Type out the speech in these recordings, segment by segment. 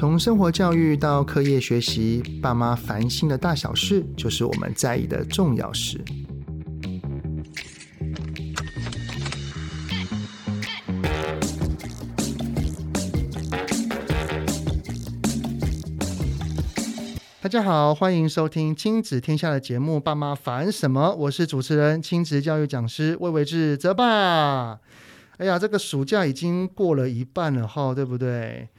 从生活教育到课业学习，爸妈烦心的大小事，就是我们在意的重要事。大家好，欢迎收听亲子天下的节目《爸妈烦什么》，我是主持人、亲子教育讲师魏玮志泽爸。哎呀，这个暑假已经过了一半了哈，对不对？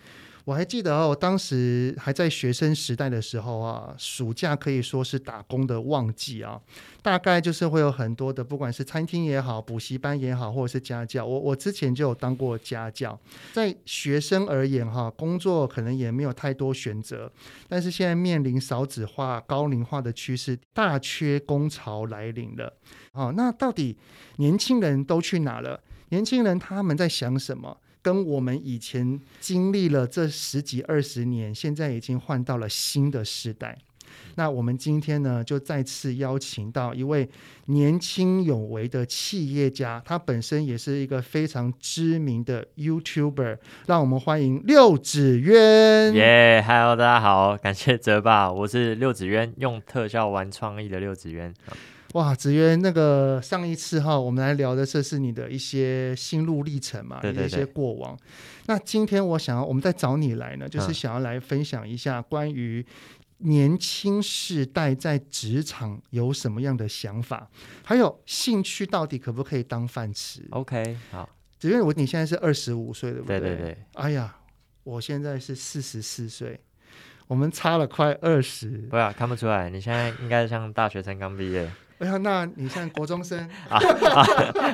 我还记得哦，我当时还在学生时代的时候啊，暑假可以说是打工的旺季啊。大概就是会有很多的，不管是餐厅也好，补习班也好，或者是家教。我我之前就有当过家教。在学生而言哈，工作可能也没有太多选择。但是现在面临少子化、高龄化的趋势，大缺工潮来临了。好，那到底年轻人都去哪了？年轻人他们在想什么？跟我们以前经历了这十几二十年，现在已经换到了新的时代。那我们今天呢，就再次邀请到一位年轻有为的企业家，他本身也是一个非常知名的 YouTuber。让我们欢迎六子渊。耶，Hello，大家好，感谢泽爸，我是六子渊，用特效玩创意的六子渊。哇，子渊，那个上一次哈，我们来聊的这是你的一些心路历程嘛，对对对，一些过往。那今天我想要，我们再找你来呢，就是想要来分享一下关于年轻世代在职场有什么样的想法，还有兴趣到底可不可以当饭吃？OK，好，子渊，我你现在是二十五岁，对不对？对对对。哎呀，我现在是四十四岁，我们差了快二十。不要看不出来，你现在应该像大学生刚毕业。哎呀，那你像国中生 啊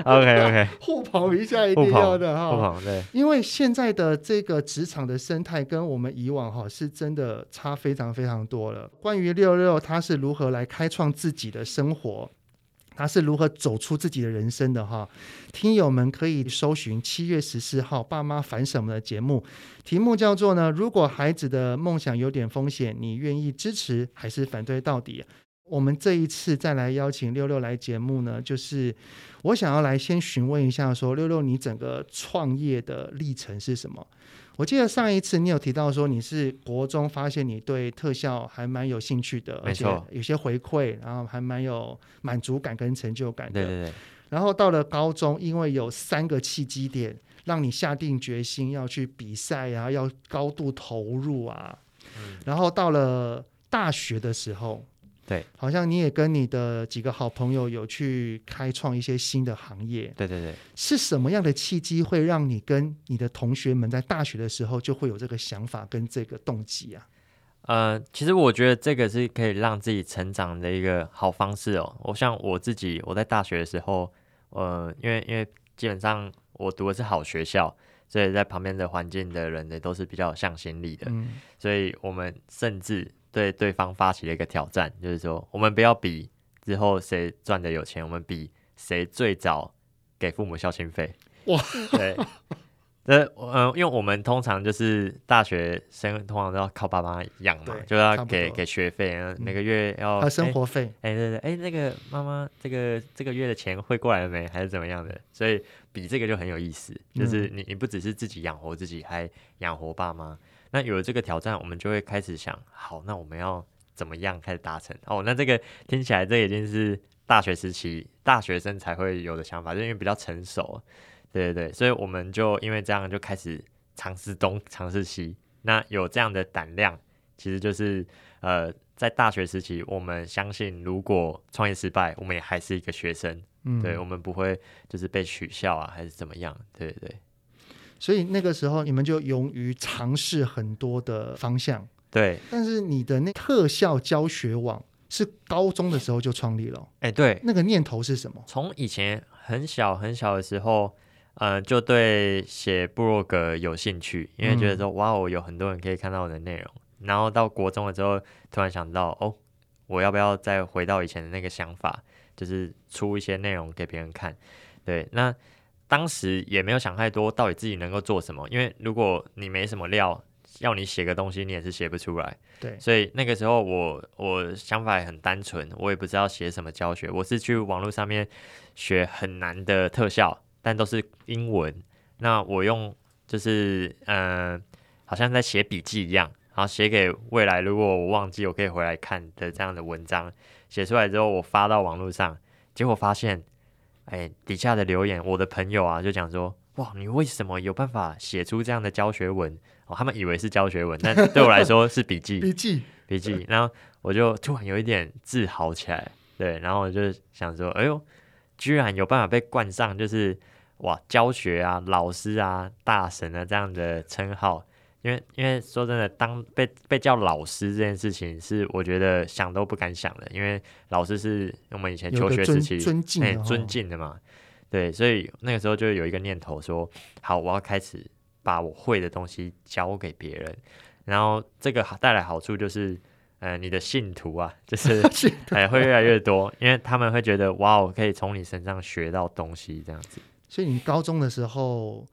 ，OK OK，互捧一下一定要的哈，互捧对，因为现在的这个职场的生态跟我们以往哈是真的差非常非常多了。关于六六他是如何来开创自己的生活，他是如何走出自己的人生的哈，听友们可以搜寻七月十四号《爸妈烦什么》的节目，题目叫做呢，如果孩子的梦想有点风险，你愿意支持还是反对到底？我们这一次再来邀请六六来节目呢，就是我想要来先询问一下说，说六六你整个创业的历程是什么？我记得上一次你有提到说你是国中发现你对特效还蛮有兴趣的，而且有些回馈，然后还蛮有满足感跟成就感的。对对对。然后到了高中，因为有三个契机点，让你下定决心要去比赛啊，要高度投入啊。嗯。然后到了大学的时候。对，好像你也跟你的几个好朋友有去开创一些新的行业。对对对，是什么样的契机会让你跟你的同学们在大学的时候就会有这个想法跟这个动机啊？呃，其实我觉得这个是可以让自己成长的一个好方式哦。我像我自己，我在大学的时候，呃，因为因为基本上我读的是好学校，所以在旁边的环境的人呢都是比较有向心力的，嗯，所以我们甚至。对对方发起了一个挑战，就是说，我们不要比之后谁赚的有钱，我们比谁最早给父母孝心费。哇，对，那嗯，因为我们通常就是大学生，通常都要靠爸妈养嘛，就要给给学费，每个月要、嗯、生活费。哎，对对，哎，那个妈妈，这个这个月的钱汇过来了没？还是怎么样的？所以比这个就很有意思，就是你你不只是自己养活自己，还养活爸妈。那有了这个挑战，我们就会开始想，好，那我们要怎么样开始达成？哦，那这个听起来这已经是大学时期大学生才会有的想法，就因为比较成熟，对对对，所以我们就因为这样就开始尝试东尝试西。那有这样的胆量，其实就是呃，在大学时期，我们相信如果创业失败，我们也还是一个学生，嗯，对，我们不会就是被取笑啊，还是怎么样，对对对。所以那个时候，你们就勇于尝试很多的方向。对，但是你的那特效教学网是高中的时候就创立了。哎，对，那个念头是什么？从以前很小很小的时候，呃，就对写部落格有兴趣，因为觉得说，哇哦，有很多人可以看到我的内容。然后到国中了之后，突然想到，哦，我要不要再回到以前的那个想法，就是出一些内容给别人看？对，那。当时也没有想太多，到底自己能够做什么？因为如果你没什么料，要你写个东西，你也是写不出来。对，所以那个时候我我想法也很单纯，我也不知道写什么教学，我是去网络上面学很难的特效，但都是英文。那我用就是呃好像在写笔记一样，然后写给未来，如果我忘记，我可以回来看的这样的文章。写出来之后，我发到网络上，结果发现，哎，底下的留言，我的朋友啊，就讲说，哇，你为什么有办法写出这样的教学文？哦，他们以为是教学文，但对我来说是笔记，笔记，笔记。然后我就突然有一点自豪起来，对，然后我就想说，哎呦，居然有办法被冠上，就是哇，教学啊，老师啊，大神啊这样的称号。因为，因为说真的，当被被叫老师这件事情，是我觉得想都不敢想的。因为老师是我们以前求学时期尊敬的、欸、尊敬的嘛，对，所以那个时候就有一个念头说，好，我要开始把我会的东西教给别人。然后这个带来好处就是，呃，你的信徒啊，就是 哎、欸、会越来越多，因为他们会觉得，哇，我可以从你身上学到东西，这样子。所以你高中的时候。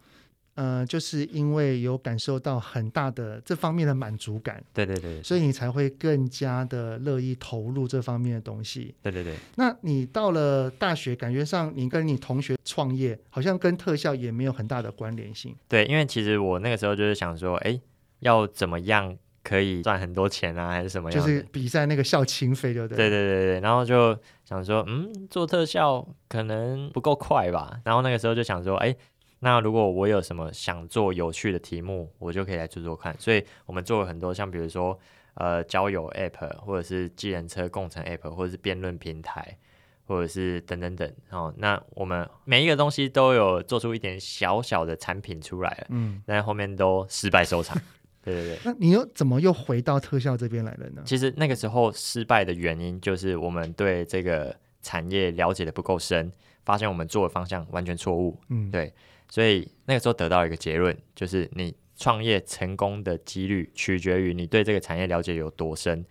呃，就是因为有感受到很大的这方面的满足感，对对对，所以你才会更加的乐意投入这方面的东西。对对对。那你到了大学，感觉上你跟你同学创业，好像跟特效也没有很大的关联性。对，因为其实我那个时候就是想说，哎，要怎么样可以赚很多钱啊，还是什么样？就是比赛那个校庆费，对不对？对对对对。然后就想说，嗯，做特效可能不够快吧。然后那个时候就想说，哎。那如果我有什么想做有趣的题目，我就可以来做做看。所以我们做了很多，像比如说呃交友 App，或者是计程车共乘 App，或者是辩论平台，或者是等等等。哦，那我们每一个东西都有做出一点小小的产品出来了，嗯，但后面都失败收场。对对对。那你又怎么又回到特效这边来了呢？其实那个时候失败的原因就是我们对这个产业了解的不够深，发现我们做的方向完全错误。嗯，对。所以那个时候得到一个结论，就是你创业成功的几率取决于你对这个产业了解有多深。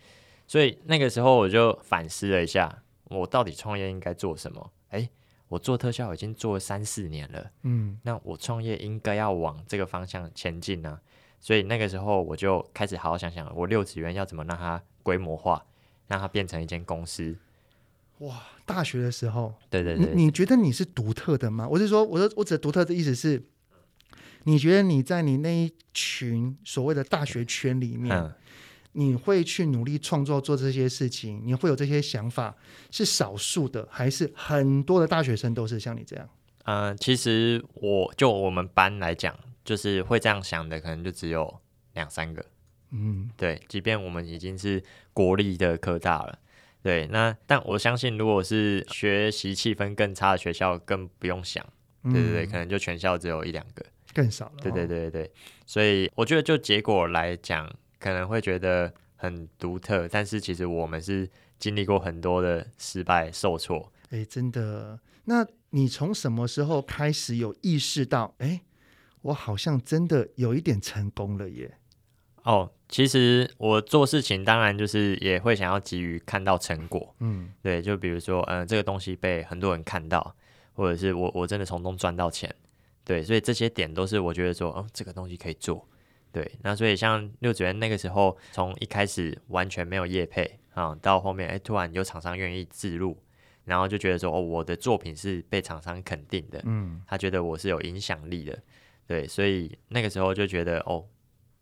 所以那个时候我就反思了一下，我到底创业应该做什么？诶，我做特效已经做了三四年了，嗯，那我创业应该要往这个方向前进呢。所以那个时候我就开始好好想想，我六指渊要怎么让它规模化，让它变成一间公司。哇，大学的时候，对对对，你，你觉得你是独特的吗？我是说，我说我指的独特的意思是，你觉得你在你那一群所谓的大学圈里面，嗯、你会去努力创作做这些事情，你会有这些想法，是少数的，还是很多的大学生都是像你这样？嗯、呃，其实我就我们班来讲，就是会这样想的，可能就只有两三个。嗯，对，即便我们已经是国立的科大了。对，那但我相信，如果是学习气氛更差的学校，更不用想。对对对，嗯、可能就全校只有一两个，更少了。对对对对，所以我觉得就结果来讲，可能会觉得很独特，但是其实我们是经历过很多的失败、受挫。哎，真的。那你从什么时候开始有意识到，哎，我好像真的有一点成功了耶？哦，其实我做事情当然就是也会想要急于看到成果，嗯，对，就比如说，嗯、呃，这个东西被很多人看到，或者是我我真的从中赚到钱，对，所以这些点都是我觉得说，哦，这个东西可以做，对，那所以像六指渊那个时候，从一开始完全没有业配啊，到后面哎，突然有厂商愿意自入，然后就觉得说，哦，我的作品是被厂商肯定的，嗯，他觉得我是有影响力的，对，所以那个时候就觉得，哦。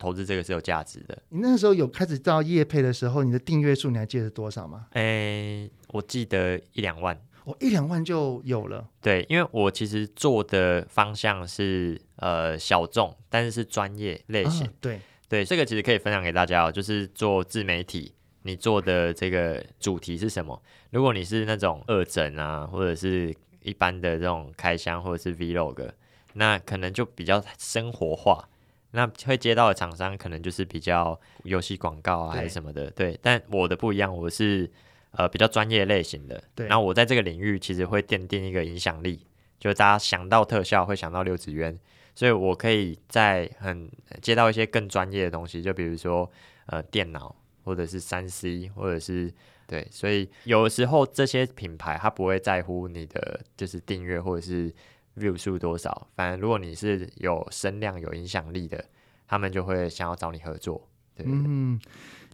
投资这个是有价值的。你那个时候有开始到业配的时候，你的订阅数你还记得是多少吗？诶、欸，我记得一两万。我、哦、一两万就有了。对，因为我其实做的方向是呃小众，但是是专业类型。啊、对对，这个其实可以分享给大家哦，就是做自媒体，你做的这个主题是什么？如果你是那种二诊啊，或者是一般的这种开箱，或者是 Vlog，那可能就比较生活化。那会接到的厂商可能就是比较游戏广告啊，还是什么的，对，但我的不一样，我是呃比较专业类型的，对。然后我在这个领域其实会奠定一个影响力，就大家想到特效会想到六子渊，所以我可以在很接到一些更专业的东西，就比如说呃电脑或者是三 C 或者是对，所以有的时候这些品牌它不会在乎你的就是订阅或者是。View 数多少？反正如果你是有声量、有影响力的，他们就会想要找你合作。对，嗯，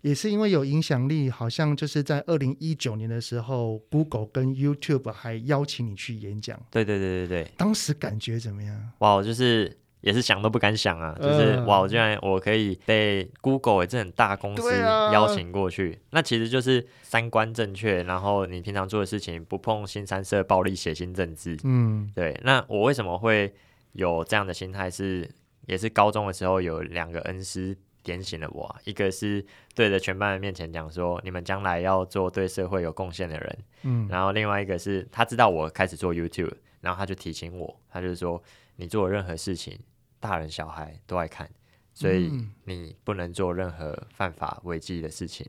也是因为有影响力，好像就是在二零一九年的时候，Google 跟 YouTube 还邀请你去演讲。对对对对对，当时感觉怎么样？哇，就是也是想都不敢想啊，就是、呃、哇，我居然我可以被 Google 这很大公司邀请过去，啊、那其实就是三观正确，然后你平常做的事情不碰新三色暴力血腥政治，嗯，对。那我为什么会有这样的心态？是也是高中的时候有两个恩师点醒了我，一个是对着全班人面前讲说，你们将来要做对社会有贡献的人，嗯，然后另外一个是他知道我开始做 YouTube，然后他就提醒我，他就说你做任何事情。大人小孩都爱看，所以你不能做任何犯法违纪的事情。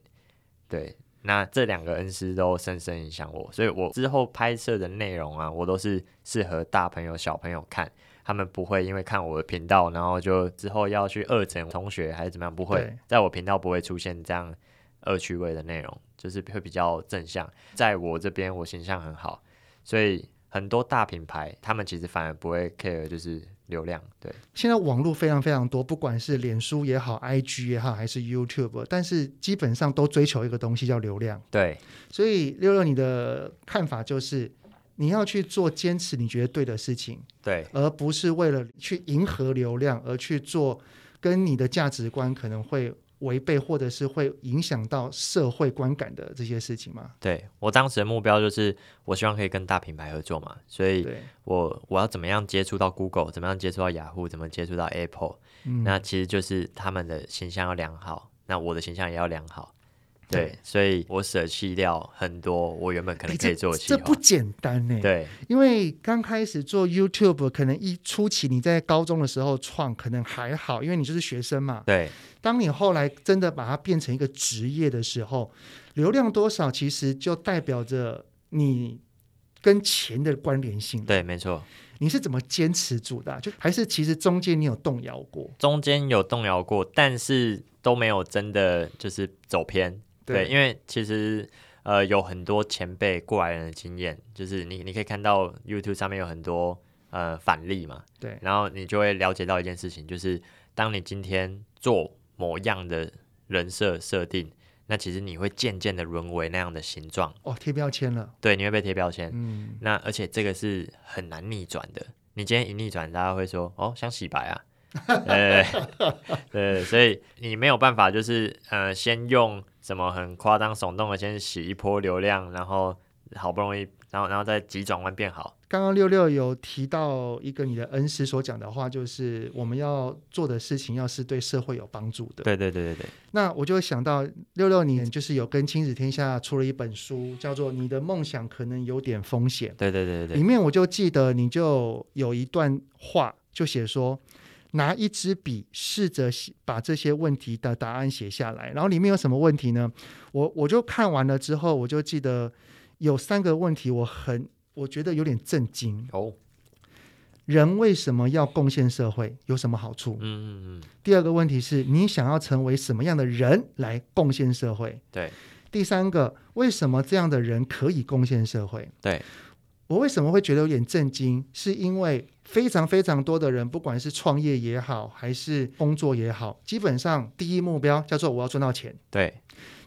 对，那这两个恩师都深深影响我，所以我之后拍摄的内容啊，我都是适合大朋友小朋友看，他们不会因为看我的频道，然后就之后要去恶整同学还是怎么样，不会，在我频道不会出现这样恶趣味的内容，就是会比较正向。在我这边，我形象很好，所以很多大品牌他们其实反而不会 care，就是。流量对，现在网络非常非常多，不管是脸书也好，IG 也好，还是 YouTube，但是基本上都追求一个东西叫流量。对，所以六六，你的看法就是你要去做坚持你觉得对的事情，对，而不是为了去迎合流量而去做跟你的价值观可能会。违背或者是会影响到社会观感的这些事情吗？对，我当时的目标就是，我希望可以跟大品牌合作嘛，所以我我要怎么样接触到 Google，怎么样接触到雅虎，怎么接触到 Apple，嗯，那其实就是他们的形象要良好，那我的形象也要良好。对，所以我舍弃掉很多我原本可能可以做的。这不简单呢。对，因为刚开始做 YouTube，可能一初期你在高中的时候创，可能还好，因为你就是学生嘛。对。当你后来真的把它变成一个职业的时候，流量多少其实就代表着你跟钱的关联性。对，没错。你是怎么坚持住的？就还是其实中间你有动摇过？中间有动摇过，但是都没有真的就是走偏。对，因为其实呃有很多前辈过来人的经验，就是你你可以看到 YouTube 上面有很多呃反例嘛，对，然后你就会了解到一件事情，就是当你今天做某样的人设设定，那其实你会渐渐的沦为那样的形状。哦，贴标签了。对，你会被贴标签。嗯，那而且这个是很难逆转的。你今天一逆转，大家会说哦，想洗白啊。对对，所以你没有办法，就是呃，先用什么很夸张耸动的，先洗一波流量，然后好不容易，然后然后再急转弯变好。刚刚六六有提到一个你的恩师所讲的话，就是我们要做的事情要是对社会有帮助的。对对对对对。那我就想到六六年就是有跟亲子天下出了一本书，叫做《你的梦想可能有点风险》。对对对对对。里面我就记得你就有一段话，就写说。拿一支笔，试着把这些问题的答案写下来。然后里面有什么问题呢？我我就看完了之后，我就记得有三个问题，我很我觉得有点震惊。哦，人为什么要贡献社会？有什么好处？嗯嗯嗯。第二个问题是你想要成为什么样的人来贡献社会？对。第三个，为什么这样的人可以贡献社会？对。我为什么会觉得有点震惊？是因为非常非常多的人，不管是创业也好，还是工作也好，基本上第一目标叫做我要赚到钱。对。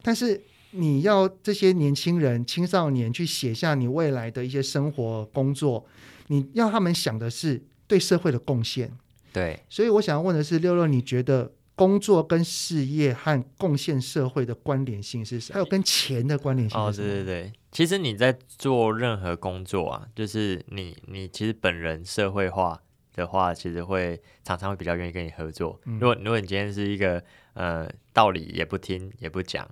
但是你要这些年轻人、青少年去写下你未来的一些生活、工作，你要他们想的是对社会的贡献。对。所以我想要问的是，六六，你觉得？工作跟事业和贡献社会的关联性是什么？还有跟钱的关联性？哦，对对对，其实你在做任何工作啊，就是你你其实本人社会化的话，其实会常常会比较愿意跟你合作。嗯、如果如果你今天是一个呃道理也不听也不讲，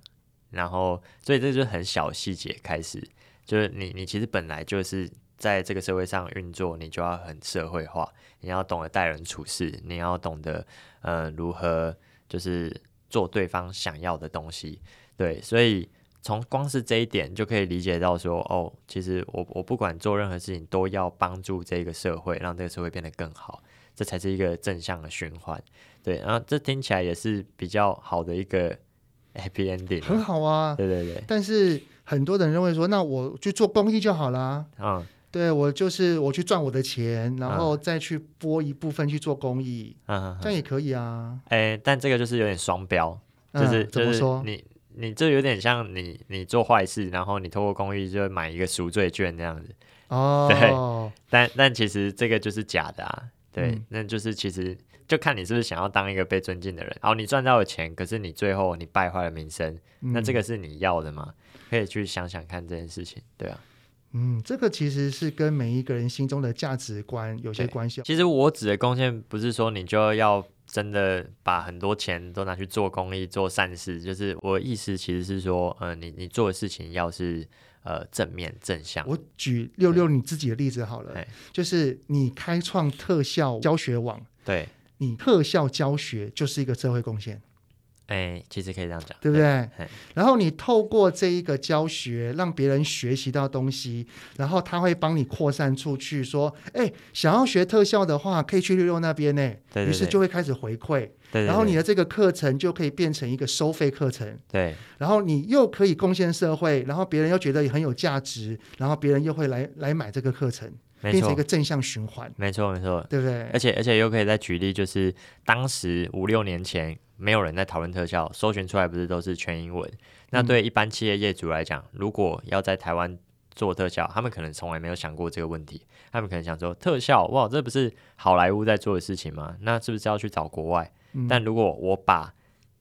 然后所以这就是很小细节开始，就是你你其实本来就是在这个社会上运作，你就要很社会化，你要懂得待人处事，你要懂得。呃，如何就是做对方想要的东西？对，所以从光是这一点就可以理解到说，哦，其实我我不管做任何事情，都要帮助这个社会，让这个社会变得更好，这才是一个正向的循环。对，然后这听起来也是比较好的一个 happy ending，很好啊。对对对。但是很多人认为说，那我去做公益就好啦。嗯。对，我就是我去赚我的钱，然后再去拨一部分去做公益，嗯，这样也可以啊。哎，但这个就是有点双标，就是、嗯、怎么说？你你这有点像你你做坏事，然后你透过公益就买一个赎罪券那样子。哦，对，但但其实这个就是假的啊。对，嗯、那就是其实就看你是不是想要当一个被尊敬的人。然后你赚到了钱，可是你最后你败坏了名声，嗯、那这个是你要的吗？可以去想想看这件事情，对啊。嗯，这个其实是跟每一个人心中的价值观有些关系。其实我指的贡献，不是说你就要真的把很多钱都拿去做公益、做善事。就是我的意思，其实是说，呃，你你做的事情要是呃正面正向。我举六六你自己的例子好了，就是你开创特效教学网，对，你特效教学就是一个社会贡献。哎，其实可以这样讲，对不对？然后你透过这一个教学，让别人学习到东西，然后他会帮你扩散出去，说：“哎，想要学特效的话，可以去六六那边呢。”对，于是就会开始回馈，对，然后你的这个课程就可以变成一个收费课程，对。然后你又可以贡献社会，然后别人又觉得很有价值，然后别人又会来来买这个课程，变成一个正向循环。没错，没错，对不对？而且而且又可以再举例，就是当时五六年前。没有人在讨论特效，搜寻出来不是都是全英文？那对一般企业业主来讲，如果要在台湾做特效，他们可能从来没有想过这个问题。他们可能想说，特效哇，这不是好莱坞在做的事情吗？那是不是要去找国外？嗯、但如果我把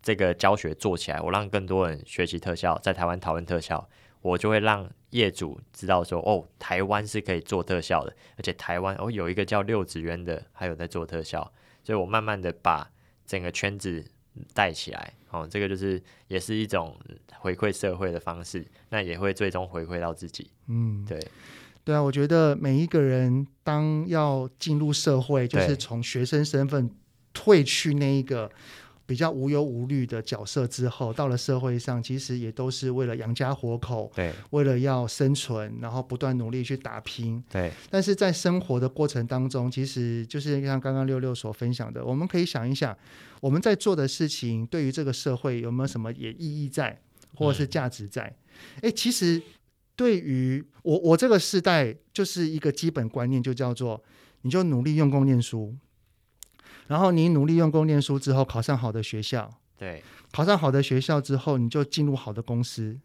这个教学做起来，我让更多人学习特效，在台湾讨论特效，我就会让业主知道说，哦，台湾是可以做特效的，而且台湾哦有一个叫六子渊的，还有在做特效，所以我慢慢的把整个圈子。带起来，哦，这个就是也是一种回馈社会的方式，那也会最终回馈到自己。嗯，对，对啊，我觉得每一个人当要进入社会，就是从学生身份退去那一个。比较无忧无虑的角色之后，到了社会上，其实也都是为了养家活口，对，为了要生存，然后不断努力去打拼，对。但是在生活的过程当中，其实就是像刚刚六六所分享的，我们可以想一想，我们在做的事情对于这个社会有没有什么也意义在，或者是价值在？哎、嗯，其实对于我我这个时代，就是一个基本观念，就叫做你就努力用功念书。然后你努力用功念书之后，考上好的学校，对，考上好的学校之后，你就进入好的公司，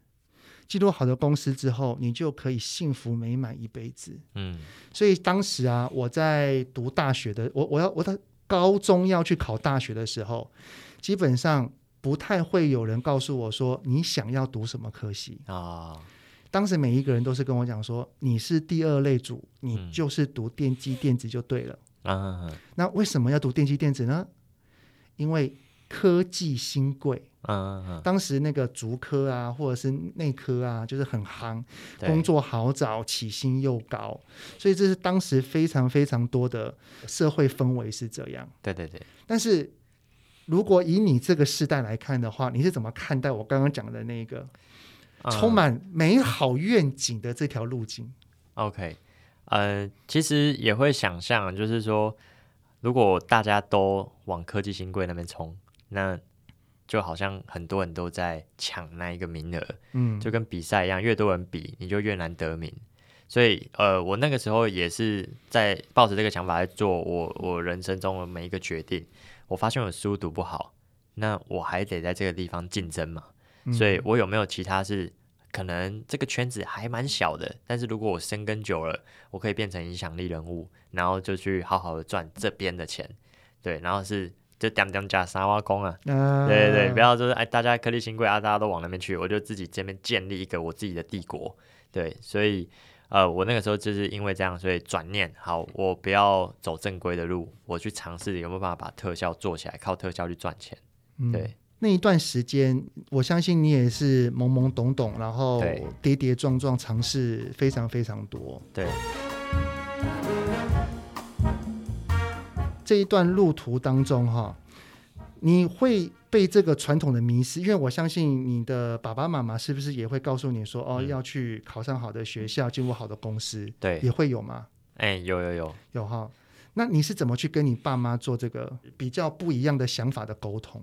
进入好的公司之后，你就可以幸福美满一辈子。嗯，所以当时啊，我在读大学的，我我要我在高中要去考大学的时候，基本上不太会有人告诉我说你想要读什么科系啊。哦，当时每一个人都是跟我讲说，你是第二类组，你就是读电机电子就对了。啊，那为什么要读电机电子呢？因为科技新贵。啊，当时那个竹科啊，或者是内科啊，就是很夯，工作好找，起薪又高，所以这是当时非常非常多的社会氛围是这样。对对对。但是如果以你这个时代来看的话，你是怎么看待我刚刚讲的那个充满美好愿景的这条路径？OK。呃，其实也会想象，就是说，如果大家都往科技新贵那边冲，那就好像很多人都在抢那一个名额，嗯，就跟比赛一样，越多人比，你就越难得名。所以，呃，我那个时候也是在抱着这个想法来做我我人生中的每一个决定。我发现我书读不好，那我还得在这个地方竞争嘛，所以我有没有其他是？可能这个圈子还蛮小的，但是如果我深耕久了，我可以变成影响力人物，然后就去好好的赚这边的钱，对，然后是就点点加沙挖工啊，啊。对对对，不要就是哎，大家颗粒新贵啊，大家都往那边去，我就自己这边建立一个我自己的帝国，对，所以呃，我那个时候就是因为这样，所以转念，好，我不要走正规的路，我去尝试有没有办法把特效做起来，靠特效去赚钱，对。嗯那一段时间，我相信你也是懵懵懂懂，然后跌跌撞撞，尝试非常非常多。对，这一段路途当中，哈，你会被这个传统的迷失，因为我相信你的爸爸妈妈是不是也会告诉你说，哦，要去考上好的学校，进入好的公司，对，也会有吗？哎，有有有有哈。那你是怎么去跟你爸妈做这个比较不一样的想法的沟通？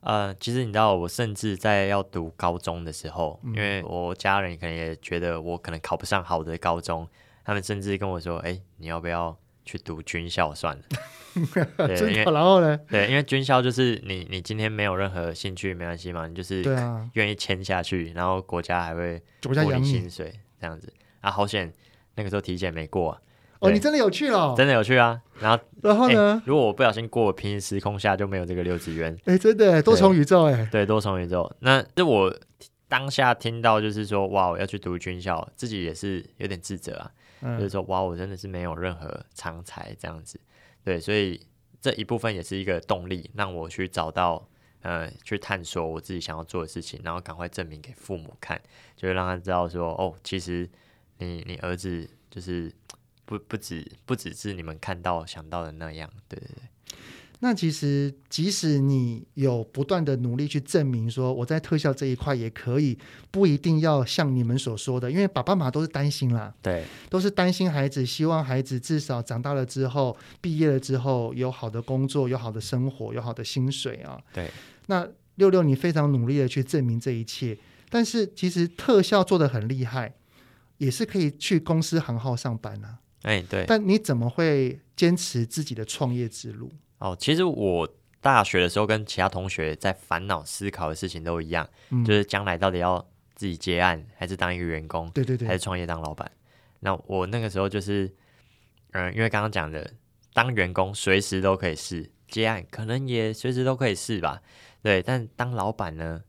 呃，其实你知道，我甚至在要读高中的时候，嗯、因为我家人可能也觉得我可能考不上好的高中，他们甚至跟我说：“哎、欸，你要不要去读军校算了？”对，因为然后呢？对，因为军校就是你，你今天没有任何兴趣没关系嘛，你就是愿意签下去，然后国家还会给你薪水这样子啊。好险，那个时候体检没过、啊，哦，你真的有去了？真的有去啊。然后，然后呢？如果我不小心过了平行时空下，就没有这个六指渊。哎，真的多重宇宙哎。对，多重宇宙。那这我当下听到就是说，哇，我要去读军校，自己也是有点自责啊。嗯、就是说，哇，我真的是没有任何长才这样子。对，所以这一部分也是一个动力，让我去找到呃，去探索我自己想要做的事情，然后赶快证明给父母看，就是让他知道说，哦，其实你你儿子就是。不不止不只是你们看到想到的那样，对对对。那其实即使你有不断的努力去证明说我在特效这一块也可以，不一定要像你们所说的，因为爸爸妈妈都是担心啦，对，都是担心孩子，希望孩子至少长大了之后，毕业了之后有好的工作，有好的生活，有好的薪水啊。对。那六六你非常努力的去证明这一切，但是其实特效做的很厉害，也是可以去公司行号上班啊。哎，对，但你怎么会坚持自己的创业之路？哦，其实我大学的时候跟其他同学在烦恼思考的事情都一样，嗯、就是将来到底要自己接案，还是当一个员工？对对对，还是创业当老板？那我那个时候就是，嗯、呃，因为刚刚讲的，当员工随时都可以试，接案可能也随时都可以试吧。对，但当老板呢，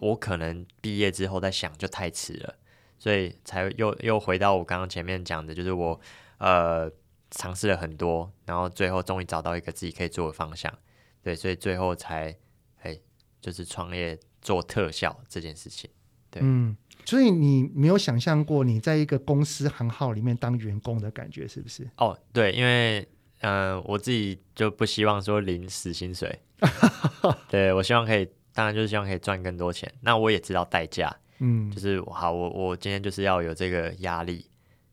我可能毕业之后再想就太迟了，所以才又又回到我刚刚前面讲的，就是我。呃，尝试了很多，然后最后终于找到一个自己可以做的方向，对，所以最后才，哎，就是创业做特效这件事情，对，嗯，所以你没有想象过你在一个公司行号里面当员工的感觉，是不是？哦，对，因为，嗯、呃，我自己就不希望说领死薪水，对，我希望可以，当然就是希望可以赚更多钱，那我也知道代价，嗯，就是好，我我今天就是要有这个压力，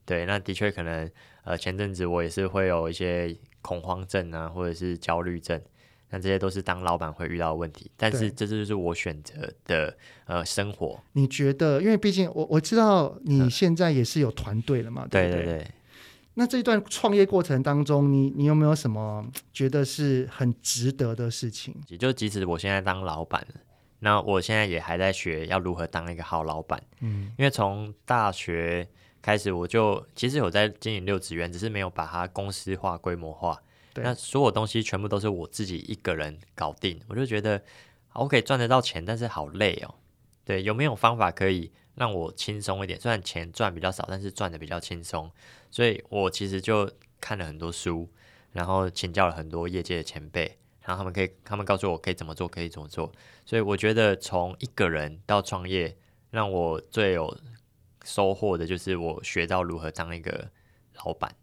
对，那的确可能。呃，前阵子我也是会有一些恐慌症啊，或者是焦虑症，那这些都是当老板会遇到的问题。但是这就是我选择的呃生活。你觉得？因为毕竟我我知道你现在也是有团队了嘛，对对？对对对。那这一段创业过程当中，你你有没有什么觉得是很值得的事情？也就即使我现在当老板，那我现在也还在学要如何当一个好老板。嗯，因为从大学。开始我就其实有在经营六指渊，只是没有把它公司化、规模化。那所有东西全部都是我自己一个人搞定，我就觉得我可以赚得到钱，但是好累哦。对，有没有方法可以让我轻松一点？虽然钱赚比较少，但是赚得比较轻松。所以我其实就看了很多书，然后请教了很多业界的前辈，然后他们可以，他们告诉我可以怎么做，可以怎么做。所以我觉得从一个人到创业，让我最有。收获的就是我学到如何当一个老板。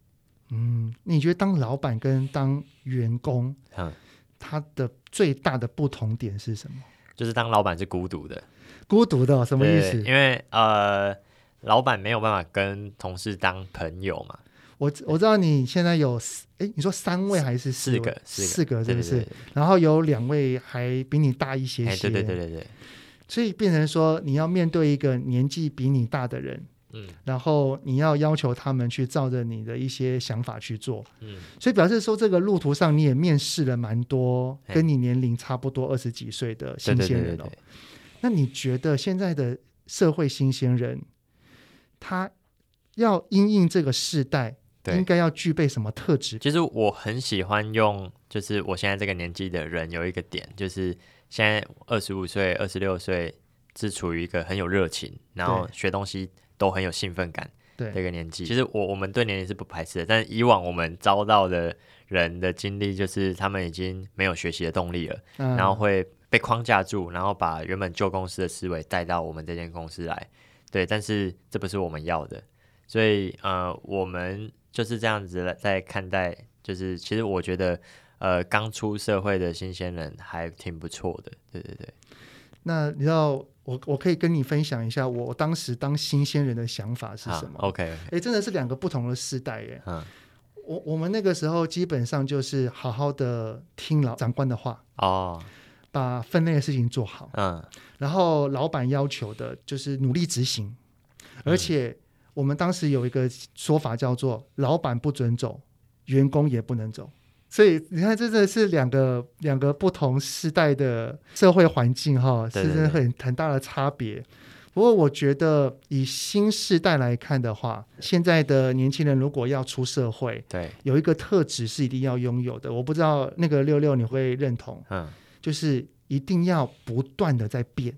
嗯，你觉得当老板跟当员工，嗯，他的最大的不同点是什么？就是当老板是孤独的，孤独的什么意思？因为呃，老板没有办法跟同事当朋友嘛。我我知道你现在有，哎，你说三位还是四个？四个，四个是不是？然后有两位还比你大一些些。对对对对对。所以变成说，你要面对一个年纪比你大的人，嗯，然后你要要求他们去照着你的一些想法去做，嗯，所以表示说，这个路途上你也面试了蛮多跟你年龄差不多二十几岁的新鲜人哦。那你觉得现在的社会新鲜人，他要因应这个世代，应该要具备什么特质？其实我很喜欢用，就是我现在这个年纪的人有一个点，就是。现在二十五岁、二十六岁是处于一个很有热情，然后学东西都很有兴奋感的一个年纪。其实我我们对年龄是不排斥的，但是以往我们招到的人的经历就是他们已经没有学习的动力了，嗯，然后会被框架住，然后把原本旧公司的思维带到我们这间公司来。对，但是这不是我们要的，所以呃，我们就是这样子在看待。就是其实我觉得。呃，刚出社会的新鲜人还挺不错的，对对对。那你知道我我可以跟你分享一下我当时当新鲜人的想法是什么？OK，哎、欸，真的是两个不同的世代耶。嗯，我我们那个时候基本上就是好好的听老长官的话哦，把分内的事情做好。嗯，然后老板要求的就是努力执行，而且我们当时有一个说法叫做“老板不准走，员工也不能走”。所以你看，这真的是两个两个不同时代的社会环境哈，是真的很很大的差别。不过我觉得以新时代来看的话，现在的年轻人如果要出社会，对，有一个特质是一定要拥有的。我不知道那个六六你会认同？嗯，就是一定要不断的在变。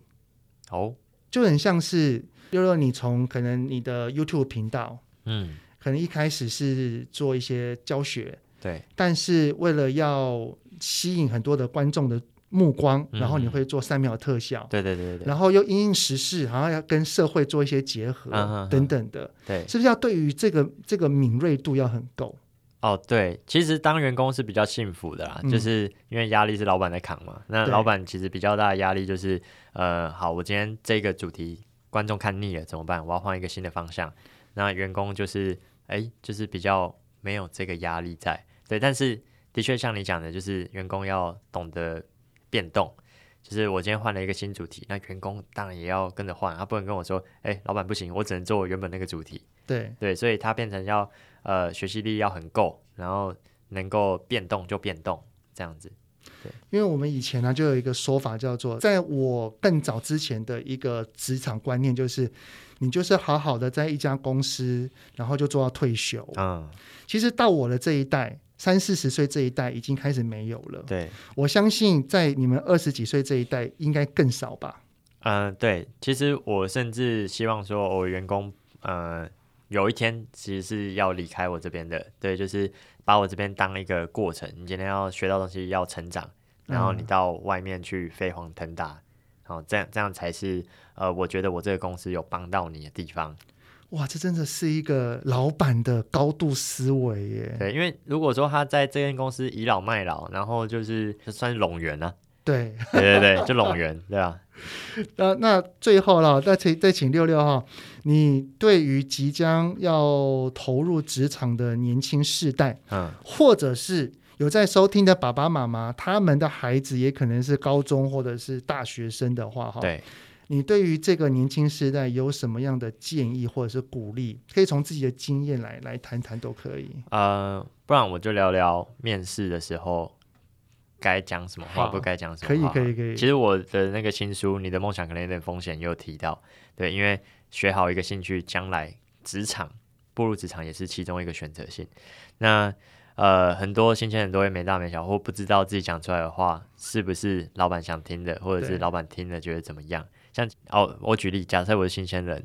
哦，就很像是六六，你从可能你的 YouTube 频道，嗯，可能一开始是做一些教学，对，但是为了要吸引很多的观众的目光，然后你会做三秒特效，对对对对，然后又因应时事，好像要跟社会做一些结合等等的，对，是不是要对于这个这个敏锐度要很够？哦，对，其实当员工是比较幸福的啦，就是因为压力是老板在扛嘛。那老板其实比较大的压力就是，呃，好，我今天这个主题观众看腻了怎么办？我要换一个新的方向。那员工就是，哎，就是比较没有这个压力在。对，但是的确像你讲的，就是员工要懂得。变动，就是我今天换了一个新主题，那员工当然也要跟着换，他不能跟我说，哎，老板不行，我只能做我原本那个主题。对对，所以他变成要呃学习力要很够，然后能够变动就变动这样子。对，因为我们以前呢就有一个说法叫做，在我更早之前的一个职场观念就是，你就是好好的在一家公司，然后就做到退休。嗯，其实到我的这一代。三四十岁这一代已经开始没有了。对，我相信在你们二十几岁这一代应该更少吧。嗯、呃，对，其实我甚至希望说，我员工呃有一天其实是要离开我这边的。对，就是把我这边当一个过程，你今天要学到东西，要成长，然后你到外面去飞黄腾达，然后、嗯、这样这样才是呃，我觉得我这个公司有帮到你的地方。哇，这真的是一个老板的高度思维耶！对，因为如果说他在这间公司倚老卖老，然后就是就算是拢员呢？对，对对对，就拢员，对吧？那那最后了，再请再请六六哈，你对于即将要投入职场的年轻世代，嗯，或者是有在收听的爸爸妈妈，他们的孩子也可能是高中或者是大学生的话，哈，对。你对于这个年轻时代有什么样的建议或者是鼓励？可以从自己的经验来来谈谈都可以。呃，不然我就聊聊面试的时候该讲什么话，不该讲什么话。可以，可以，可以。其实我的那个新书《你的梦想可能有点风险》也有提到，对，因为学好一个兴趣，将来职场步入职场也是其中一个选择性。那呃，很多新鲜人都会没大没小，或不知道自己讲出来的话是不是老板想听的，或者是老板听了觉得怎么样。像哦，我举例，假设我是新鲜人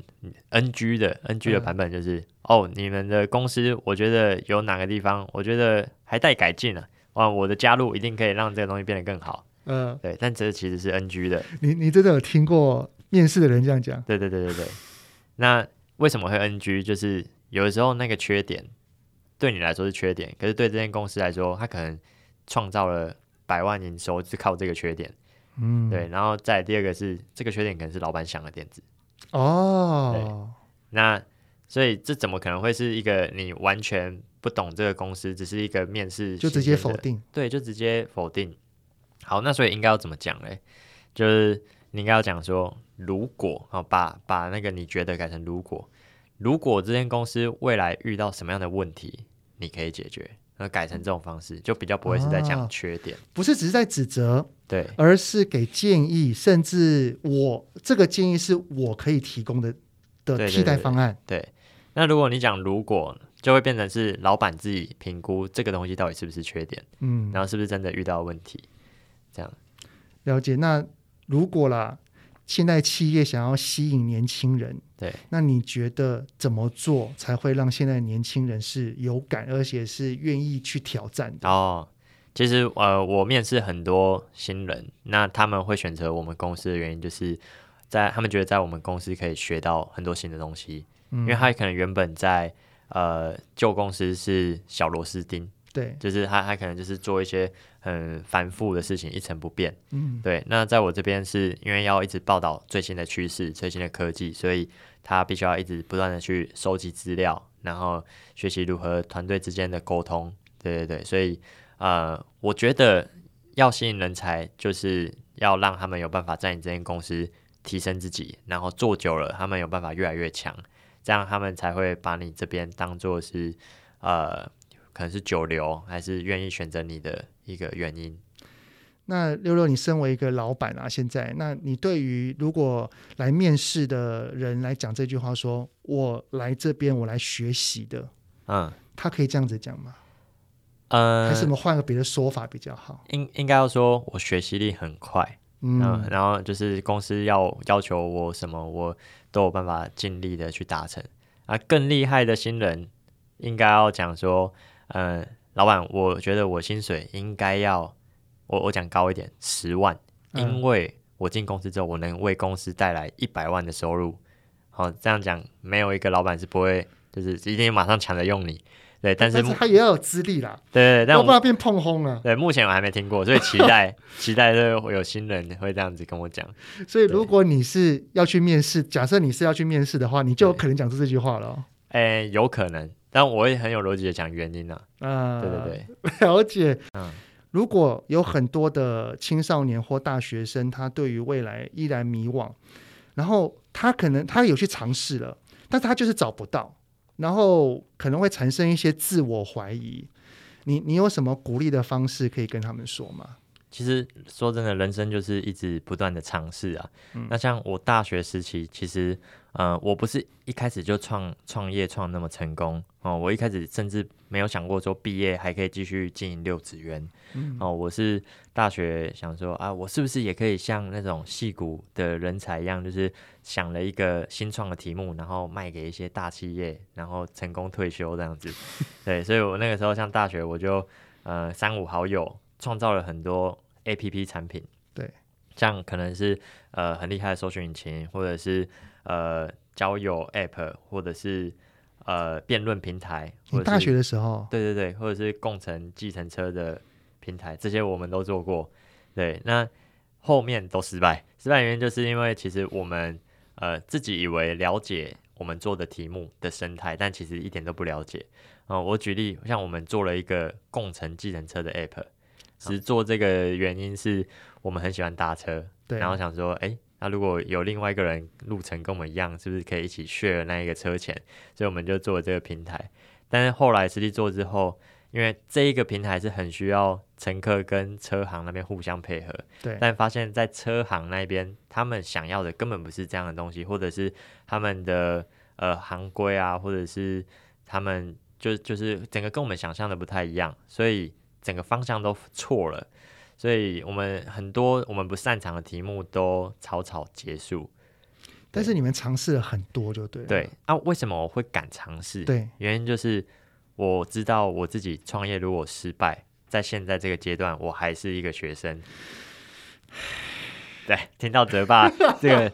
，NG 的 NG 的版本就是、嗯、哦，你们的公司我觉得有哪个地方我觉得还待改进了、啊，哇，我的加入一定可以让这个东西变得更好。嗯，对，但这其实是 NG 的。你你真的有听过面试的人这样讲？对对对对对。那为什么会 NG？就是有的时候那个缺点对你来说是缺点，可是对这间公司来说，它可能创造了百万营收是靠这个缺点。嗯，对，然后再第二个是这个缺点可能是老板想的点子哦，对，那所以这怎么可能会是一个你完全不懂这个公司，只是一个面试就直接否定？对，就直接否定。好，那所以应该要怎么讲嘞？就是你应该要讲说，如果啊，把把那个你觉得改成如果，如果这间公司未来遇到什么样的问题，你可以解决。那改成这种方式，就比较不会是在讲缺点，哦、不是只是在指责，对，而是给建议，甚至我这个建议是我可以提供的的替代方案。对，对，对，对，那如果你讲如果，就会变成是老板自己评估这个东西到底是不是缺点，嗯，然后是不是真的遇到问题，这样了解。那如果啦。现在企业想要吸引年轻人，对，那你觉得怎么做才会让现在年轻人是有感，而且是愿意去挑战的？哦，其实呃，我面试很多新人，那他们会选择我们公司的原因，就是在他们觉得在我们公司可以学到很多新的东西，嗯，因为他可能原本在呃旧公司是小螺丝钉。对，就是他，他可能就是做一些很繁复的事情，一成不变。嗯，对。那在我这边是因为要一直报道最新的趋势、最新的科技，所以他必须要一直不断的去收集资料，然后学习如何团队之间的沟通。对对对，所以呃，我觉得要吸引人才，就是要让他们有办法在你这间公司提升自己，然后做久了，他们有办法越来越强，这样他们才会把你这边当做是呃。可能是久留，还是愿意选择你的一个原因。那六六，你身为一个老板啊，现在，那你对于如果来面试的人来讲这句话说，说我来这边，我来学习的，嗯，他可以这样子讲吗？呃，还是我们换个别的说法比较好？应应该要说我学习力很快，嗯，嗯，然后就是公司要要求我什么，我都有办法尽力的去达成。啊，更厉害的新人应该要讲说，呃，老板，我觉得我薪水应该要我我讲高一点，十万，因为我进公司之后，我能为公司带来一百万的收入。好，这样讲，没有一个老板是不会，就是一定马上抢着用你。对，但是，他也要有资历啦。对，对，对，但我不要变碰轰了。对，目前我还没听过，所以期待期待就会有新人会这样子跟我讲。所以如果你是要去面试，假设你是要去面试的话，你就有可能讲出这句话了，哦。哎，有可能，但我也很有逻辑的讲原因呢，啊。啊，对对对，了解。嗯，如果有很多的青少年或大学生，他对于未来依然迷惘，然后他可能他有去尝试了，但是他就是找不到。然后可能会产生一些自我怀疑，你你有什么鼓励的方式可以跟他们说吗？其实说真的，人生就是一直不断的尝试啊。嗯、那像我大学时期，其实呃，我不是一开始就创创业创那么成功哦、呃。我一开始甚至没有想过说毕业还可以继续经营六子园哦。我是大学想说啊，我是不是也可以像那种戏骨的人才一样，就是想了一个新创的题目，然后卖给一些大企业，然后成功退休这样子。对，所以我那个时候上大学，我就呃三五好友。创造了很多 APP 产品，对，像可能是呃很厉害的搜寻引擎，或者是呃交友 App，或者是呃辩论平台。你大学的时候？对对对，或者是共乘计程车的平台，这些我们都做过。对，那后面都失败，失败原因就是因为其实我们呃自己以为了解我们做的题目的生态，但其实一点都不了解。哦、呃，我举例，像我们做了一个共乘计程车的 App。只是做这个原因是我们很喜欢搭车，对，然后想说，哎，那如果有另外一个人路程跟我们一样，是不是可以一起 share 那一个车钱？所以我们就做了这个平台。但是后来实际做之后，因为这一个平台是很需要乘客跟车行那边互相配合，对，但发现在车行那边，他们想要的根本不是这样的东西，或者是他们的呃行规啊，或者是他们就就是整个跟我们想象的不太一样，所以。整个方向都错了，所以我们很多我们不擅长的题目都草草结束。但是你们尝试了很多，就对了。对，那、啊、为什么我会敢尝试？对，原因就是我知道我自己创业如果失败，在现在这个阶段，我还是一个学生。对，听到泽爸 这个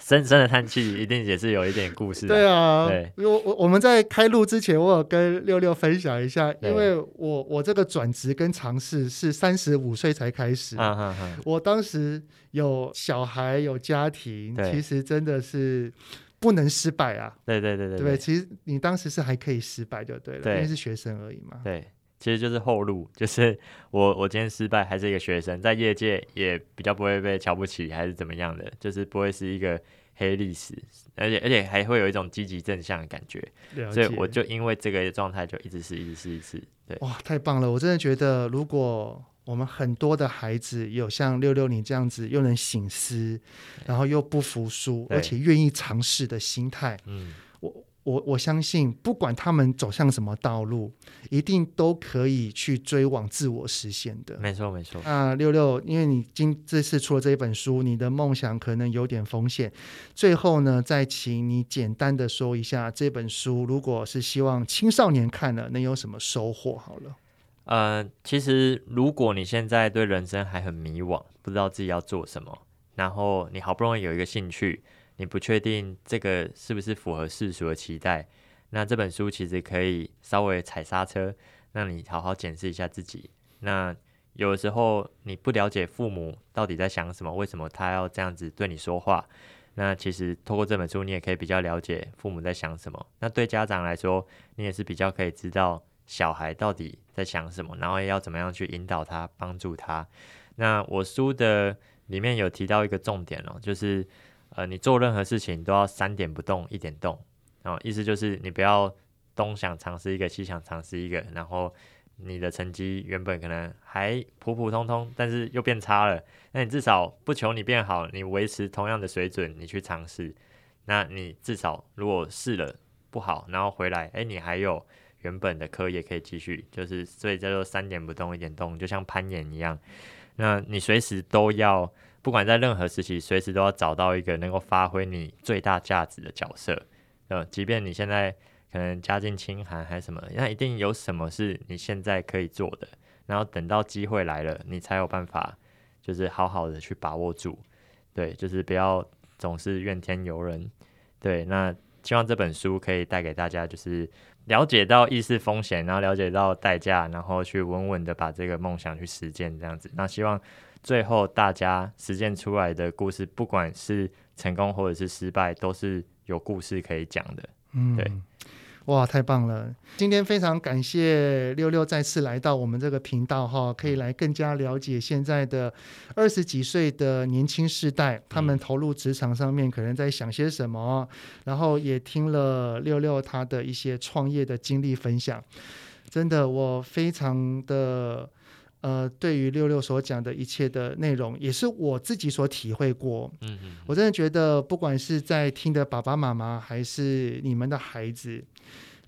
深深的叹气，一定也是有一点故事。对啊，对，我我我们在开录之前，我有跟六六分享一下，因为我我这个转职跟尝试是三十五岁才开始。啊啊啊！我当时有小孩有家庭，其实真的是不能失败啊。对对对对，对，其实你当时是还可以失败就对了，对，因为是学生而已嘛。对。其实就是后路，就是我我今天失败还是一个学生，在业界也比较不会被瞧不起，还是怎么样的，就是不会是一个黑历史，而且而且还会有一种积极正向的感觉，所以我就因为这个状态就一直试，一直试，一直试。对，哇，太棒了！我真的觉得，如果我们很多的孩子有像六六你这样子，又能醒思，然后又不服输，而且愿意尝试的心态，嗯，我。我我相信，不管他们走向什么道路，一定都可以去追往自我实现的。没错，没错。啊，六六，因为你今这次出了这一本书，你的梦想可能有点风险。最后呢，再请你简单的说一下这本书，如果是希望青少年看了，能有什么收获？好了，呃，其实如果你现在对人生还很迷惘，不知道自己要做什么，然后你好不容易有一个兴趣。你不确定这个是不是符合世俗的期待，那这本书其实可以稍微踩刹车，让你好好检视一下自己。那有的时候你不了解父母到底在想什么，为什么他要这样子对你说话？那其实透过这本书，你也可以比较了解父母在想什么。那对家长来说，你也是比较可以知道小孩到底在想什么，然后要怎么样去引导他、帮助他。那我书的里面有提到一个重点哦，就是。呃，你做任何事情都要三点不动，一点动，然后意思就是你不要东想尝试一个，西想尝试一个，然后你的成绩原本可能还普普通通，但是又变差了，那你至少不求你变好，你维持同样的水准，你去尝试，那你至少如果试了不好，然后回来，哎，你还有原本的课业可以继续，就是所以叫做三点不动一点动，就像攀岩一样，那你随时都要，不管在任何时期，随时都要找到一个能够发挥你最大价值的角色，呃，即便你现在。可能家境清寒还是什么，那一定有什么是你现在可以做的，然后等到机会来了，你才有办法，就是好好的去把握住，对，就是不要总是怨天尤人，对。那希望这本书可以带给大家，就是了解到意识风险，然后了解到代价，然后去稳稳的把这个梦想去实践，这样子。那希望最后大家实践出来的故事，不管是成功或者是失败，都是有故事可以讲的，嗯，对。哇，太棒了！今天非常感谢六六再次来到我们这个频道哈，可以来更加了解现在的二十几岁的年轻世代，他们投入职场上面可能在想些什么，然后也听了六六他的一些创业的经历分享，真的我非常的。呃，对于六六所讲的一切的内容，也是我自己所体会过。嗯嗯，我真的觉得，不管是在听的爸爸妈妈，还是你们的孩子，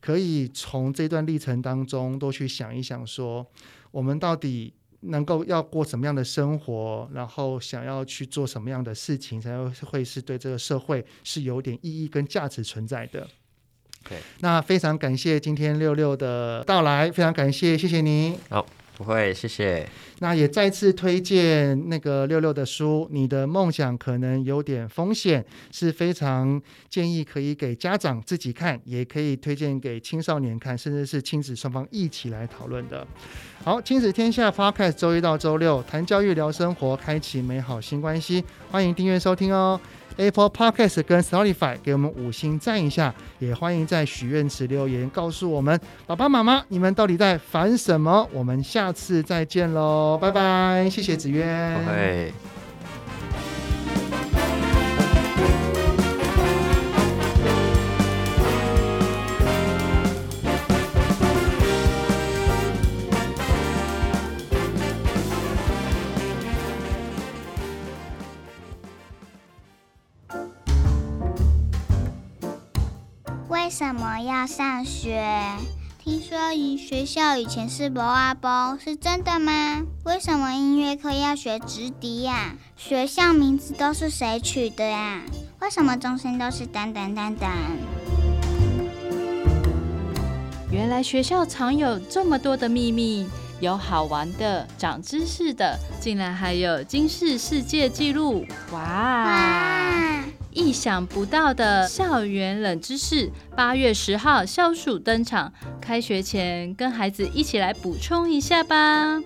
可以从这段历程当中多去想一想，说我们到底能够要过什么样的生活，然后想要去做什么样的事情，才会是对这个社会是有点意义跟价值存在的。对，那非常感谢今天六六的到来，非常感谢，谢谢您。好。不会，谢谢。那也再次推荐那个六六的书，《你的梦想可能有点风险》，是非常建议可以给家长自己看，也可以推荐给青少年看，甚至是亲子双方一起来讨论的。好，亲子天下 Podcast 周一到周六谈教育、聊生活，开启美好新关系，欢迎订阅收听哦。Apple Podcast 跟 Spotify 给我们五星赞一下，也欢迎在许愿池留言告诉我们爸爸妈妈，你们到底在烦什么？我们下次再见喽，拜拜，谢谢子渊。要上学？听说以学校以前是博阿波，是真的吗？为什么音乐课要学直笛呀？学校名字都是谁取的呀？为什么钟声都是当当当当？原来学校藏有这么多的秘密，有好玩的、长知识的，竟然还有惊世世界纪录！哇！哇意想不到的校园冷知识，八月十号消暑登场。开学前跟孩子一起来补充一下吧。